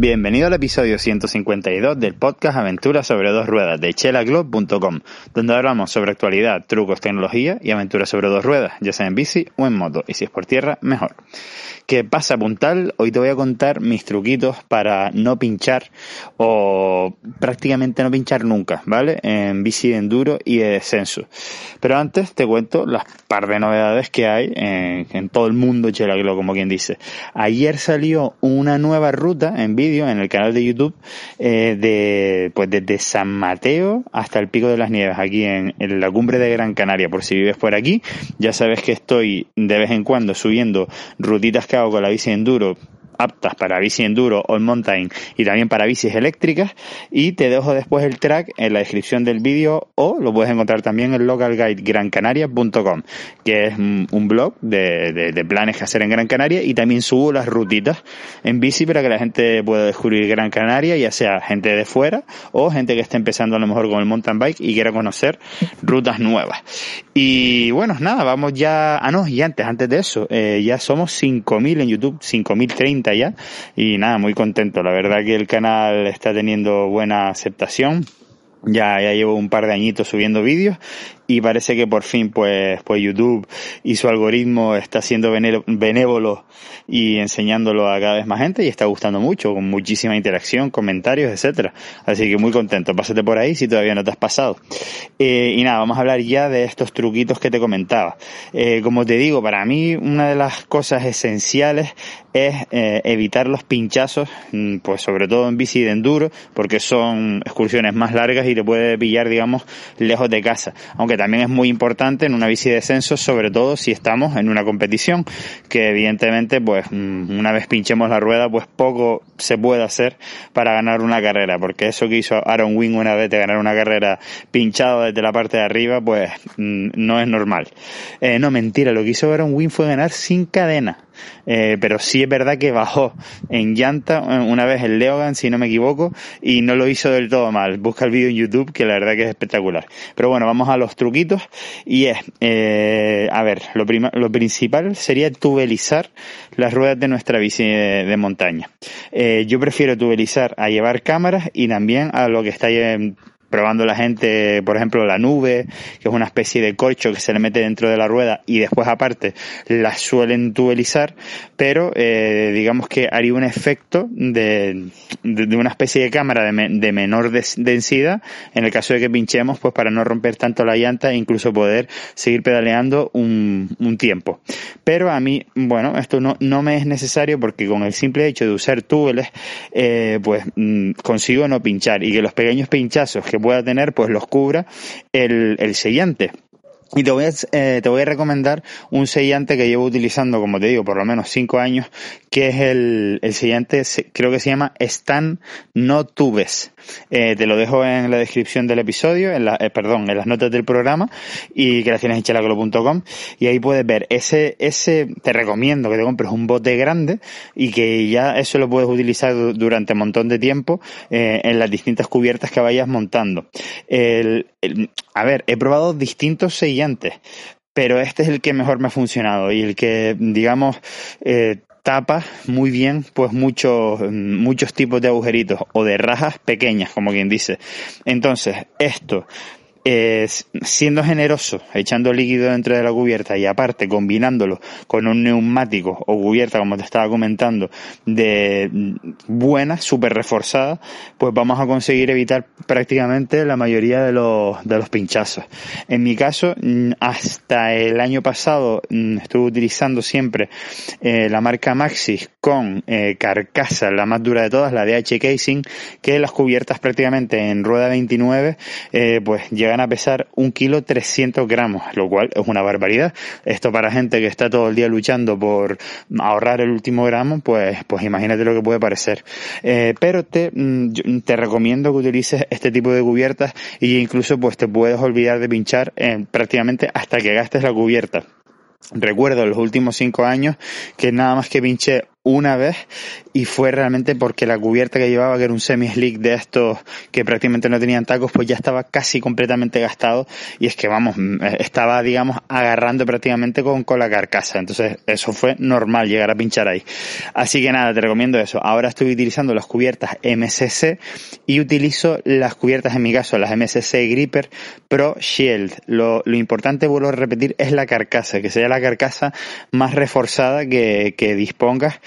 Bienvenido al episodio 152 del podcast Aventuras sobre dos ruedas de chelaglobe.com, donde hablamos sobre actualidad, trucos, tecnología y aventuras sobre dos ruedas, ya sea en bici o en moto, y si es por tierra, mejor. ¿Qué pasa, puntal? Hoy te voy a contar mis truquitos para no pinchar o prácticamente no pinchar nunca, ¿vale? En bici de enduro y de descenso. Pero antes te cuento las par de novedades que hay en, todo el mundo Chelaglo, como quien dice. Ayer salió una nueva ruta en vídeo en el canal de YouTube eh, de pues desde San Mateo hasta el Pico de las Nieves, aquí en, en la cumbre de Gran Canaria. Por si vives por aquí, ya sabes que estoy de vez en cuando subiendo rutitas que con la bici enduro aptas para bici enduro, all mountain y también para bicis eléctricas. Y te dejo después el track en la descripción del vídeo o lo puedes encontrar también en localguidegrancanaria.com, que es un blog de, de, planes que hacer en Gran Canaria y también subo las rutitas en bici para que la gente pueda descubrir Gran Canaria, ya sea gente de fuera o gente que esté empezando a lo mejor con el mountain bike y quiera conocer rutas nuevas. Y bueno, nada, vamos ya, ah no, y antes, antes de eso, eh, ya somos 5.000 en YouTube, 5.030 Y nada, muy contento. La verdad que el canal está teniendo buena aceptación. Ya, ya llevo un par de añitos subiendo vídeos y parece que por fin pues, pues YouTube y su algoritmo está siendo benévolo y enseñándolo a cada vez más gente y está gustando mucho, con muchísima interacción, comentarios, etcétera. Así que muy contento. Pásate por ahí si todavía no te has pasado. Eh, y nada, vamos a hablar ya de estos truquitos que te comentaba. Eh, como te digo, para mí una de las cosas esenciales es eh, evitar los pinchazos, mm, pues sobre todo en bici de enduro, porque son excursiones más largas y te puede pillar, digamos, lejos de casa. Aunque también es muy importante en una bici de descenso, sobre todo si estamos en una competición, que evidentemente, pues mm, una vez pinchemos la rueda, pues poco se puede hacer para ganar una carrera, porque eso que hizo Aaron Wing una vez de ganar una carrera pinchado desde la parte de arriba, pues mm, no es normal. Eh, no, mentira, lo que hizo Aaron Wing fue ganar sin cadena. Eh, pero sí es verdad que bajó en llanta eh, una vez el Leogan, si no me equivoco, y no lo hizo del todo mal. Busca el vídeo en YouTube, que la verdad que es espectacular. Pero bueno, vamos a los truquitos. Y es, eh, a ver, lo, lo principal sería tubelizar las ruedas de nuestra bici de, montaña. yo prefiero tubelizar a llevar cámaras y también a lo que está probando la gente, por ejemplo, la nube, que es una especie de corcho que se le mete dentro de la rueda y después aparte la suelen tubelizar, pero eh, digamos que haría un efecto de, de, una especie de cámara de, de menor densidad en el caso de que pinchemos, pues para no romper tanto la llanta e incluso poder seguir pedaleando un, un tiempo. Pero a mí, bueno, esto no, no me es necesario porque con el simple hecho de usar túbeles, eh, pues mm, consigo no pinchar y que los pequeños pinchazos que pueda tener, pues los cubra el, el sellante. Y te voy, a, eh, te voy a recomendar un sellante que llevo utilizando, como te digo, por lo menos cinco años, que es el, el sellante, creo que se llama Stan No Tubes. Eh, te lo dejo en la descripción del episodio, en la, eh, perdón, en las notas del programa, y que las tienes en chelacolo.com, y ahí puedes ver ese, ese, te recomiendo que te compres un bote grande, y que ya eso lo puedes utilizar durante un montón de tiempo, eh, en las distintas cubiertas que vayas montando. El, a ver, he probado distintos sellantes pero este es el que mejor me ha funcionado y el que, digamos, eh, tapa muy bien pues muchos muchos tipos de agujeritos o de rajas pequeñas como quien dice. Entonces esto siendo generoso, echando líquido dentro de la cubierta y aparte combinándolo con un neumático o cubierta, como te estaba comentando, de buena, súper reforzada, pues vamos a conseguir evitar prácticamente la mayoría de los, de los pinchazos. En mi caso, mm, hasta el año pasado mm, estuve utilizando siempre eh, la marca Maxis con eh, carcasa, la más dura de todas, la DH Casing, que las cubiertas prácticamente en rueda 29, eh, pues llegan a pesar un kilo 300 gramos, lo cual es una barbaridad. Esto para gente que está todo el día luchando por ahorrar el último gramo, pues, pues imagínate lo que puede parecer. Eh, pero te, mm, te recomiendo que utilices este tipo de cubiertas y incluso pues te puedes olvidar de pinchar eh, prácticamente hasta que gastes la cubierta. Recuerdo los últimos cinco años que nada más que pinché una vez y fue realmente porque la cubierta que llevaba, que era un semi-slick de estos que prácticamente no tenían tacos, pues ya estaba casi completamente gastado y es que vamos, estaba digamos agarrando prácticamente con, con la carcasa, entonces eso fue normal llegar a pinchar ahí. Así que nada, te recomiendo eso. Ahora estoy utilizando las cubiertas MCC y utilizo las cubiertas en mi caso, las MCC Gripper Pro Shield. Lo, lo importante, vuelvo a repetir, es la carcasa, que sea la carcasa más reforzada que, que dispongas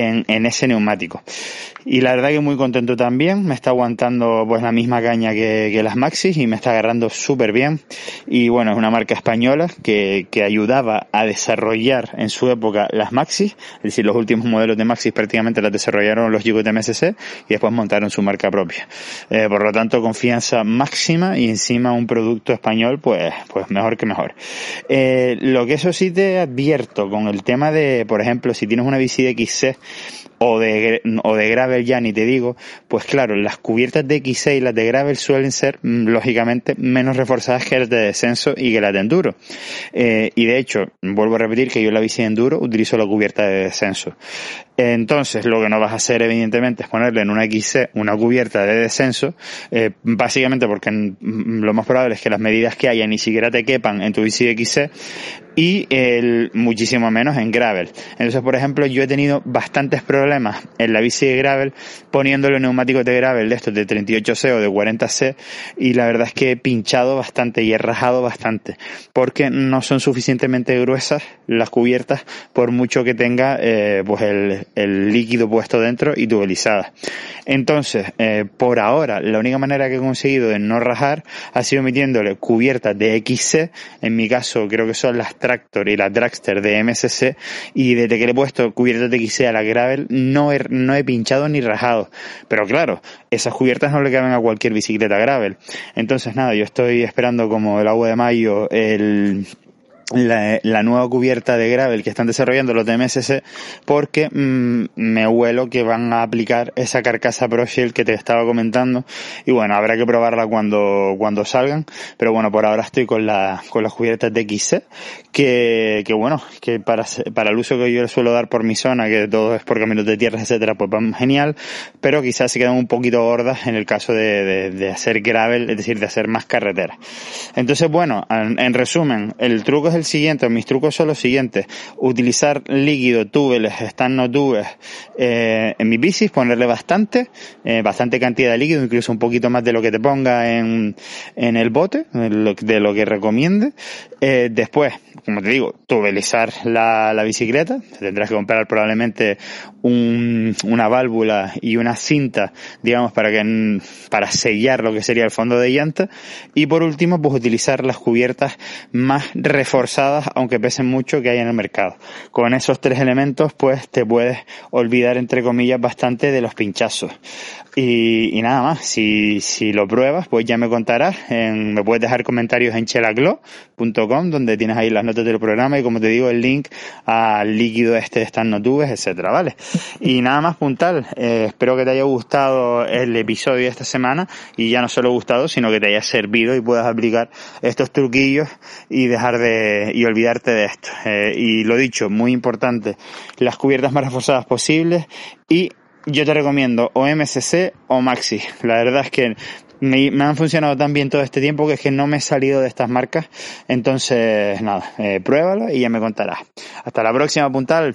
en, ese neumático. Y la verdad que muy contento también, me está aguantando pues la misma caña que, que las Maxis y me está agarrando súper bien. Y bueno, es una marca española que, que ayudaba a desarrollar en su época las Maxis, es decir, los últimos modelos de Maxis prácticamente las desarrollaron los chicos de MSC y después montaron su marca propia. Eh, por lo tanto, confianza máxima y encima un producto español, pues, pues mejor que mejor. Eh, lo que eso sí te advierto con el tema de, por ejemplo, si tienes una bici de XC, o de, o de gravel ya ni te digo, pues claro, las cubiertas de X6 y las de gravel suelen ser, mm, lógicamente, menos reforzadas que las de descenso y que las de enduro. Eh, y de hecho, vuelvo a repetir que yo la bici de enduro utilizo la cubierta de descenso. Entonces, lo que no vas a hacer, evidentemente, es ponerle en una XC una cubierta de descenso, eh, básicamente porque lo más probable es que las medidas que haya ni siquiera te quepan en tu bici de XC y el, muchísimo menos en gravel. Entonces, por ejemplo, yo he tenido bastantes problemas en la bici de gravel poniéndole neumáticos de gravel de estos de 38C o de 40C y la verdad es que he pinchado bastante y he rajado bastante porque no son suficientemente gruesas las cubiertas por mucho que tenga eh, pues el, el líquido puesto dentro y tubelizada. Entonces, eh, por ahora, la única manera que he conseguido de no rajar ha sido metiéndole cubiertas de XC, en mi caso creo que son las Tractor y las Dragster de MSC, y desde que le he puesto cubiertas de XC a la Gravel no he, no he pinchado ni rajado. Pero claro, esas cubiertas no le caben a cualquier bicicleta Gravel. Entonces nada, yo estoy esperando como el agua de mayo el la, la, nueva cubierta de gravel que están desarrollando los de MSC porque mmm, me huelo que van a aplicar esa carcasa ProShield que te estaba comentando. Y bueno, habrá que probarla cuando, cuando salgan, pero bueno, por ahora estoy con la, con las cubiertas de XC que, que bueno, que para, para el uso que yo le suelo dar por mi zona, que todo es por caminos de tierra, etcétera, pues van genial, pero quizás se quedan un poquito gordas en el caso de, de, de hacer gravel, es decir, de hacer más carretera. Entonces, bueno, en, en resumen, el truco es el siguiente, mis trucos son los siguientes. Utilizar líquido, túbeles, están no tubes eh, en mis bicis, ponerle bastante, eh, bastante cantidad de líquido, incluso un poquito más de lo que te ponga en, en el bote, de lo que recomiende. Eh, después, como te digo, tubelizar la, la bicicleta. Tendrás que comprar probablemente un, una válvula y una cinta, digamos, para que, para sellar lo que sería el fondo de llanta. Y por último, pues utilizar las cubiertas más reforzadas, aunque pesen mucho, que hay en el mercado. Con esos tres elementos, pues te puedes olvidar, entre comillas, bastante de los pinchazos. Y, y nada más, si, si lo pruebas, pues ya me contarás. En, me puedes dejar comentarios en chelaglo.com, donde tienes ahí las notas del programa y como te digo, el link al líquido este de estas notubes, etcétera, ¿vale? Y nada más puntal. Eh, espero que te haya gustado el episodio de esta semana y ya no solo gustado, sino que te haya servido y puedas aplicar estos truquillos y dejar de, y olvidarte de esto. Eh, y lo dicho, muy importante, las cubiertas más reforzadas posibles y yo te recomiendo o MSC o Maxi. La verdad es que me, me, han funcionado tan bien todo este tiempo que es que no me he salido de estas marcas. Entonces, nada, eh, pruébalo y ya me contarás. Hasta la próxima, puntal.